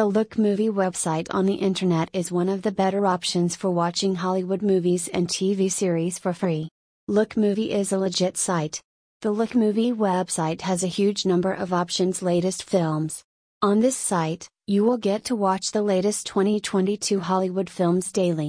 The Look Movie website on the internet is one of the better options for watching Hollywood movies and TV series for free. Look Movie is a legit site. The Look Movie website has a huge number of options latest films. On this site, you will get to watch the latest 2022 Hollywood films daily.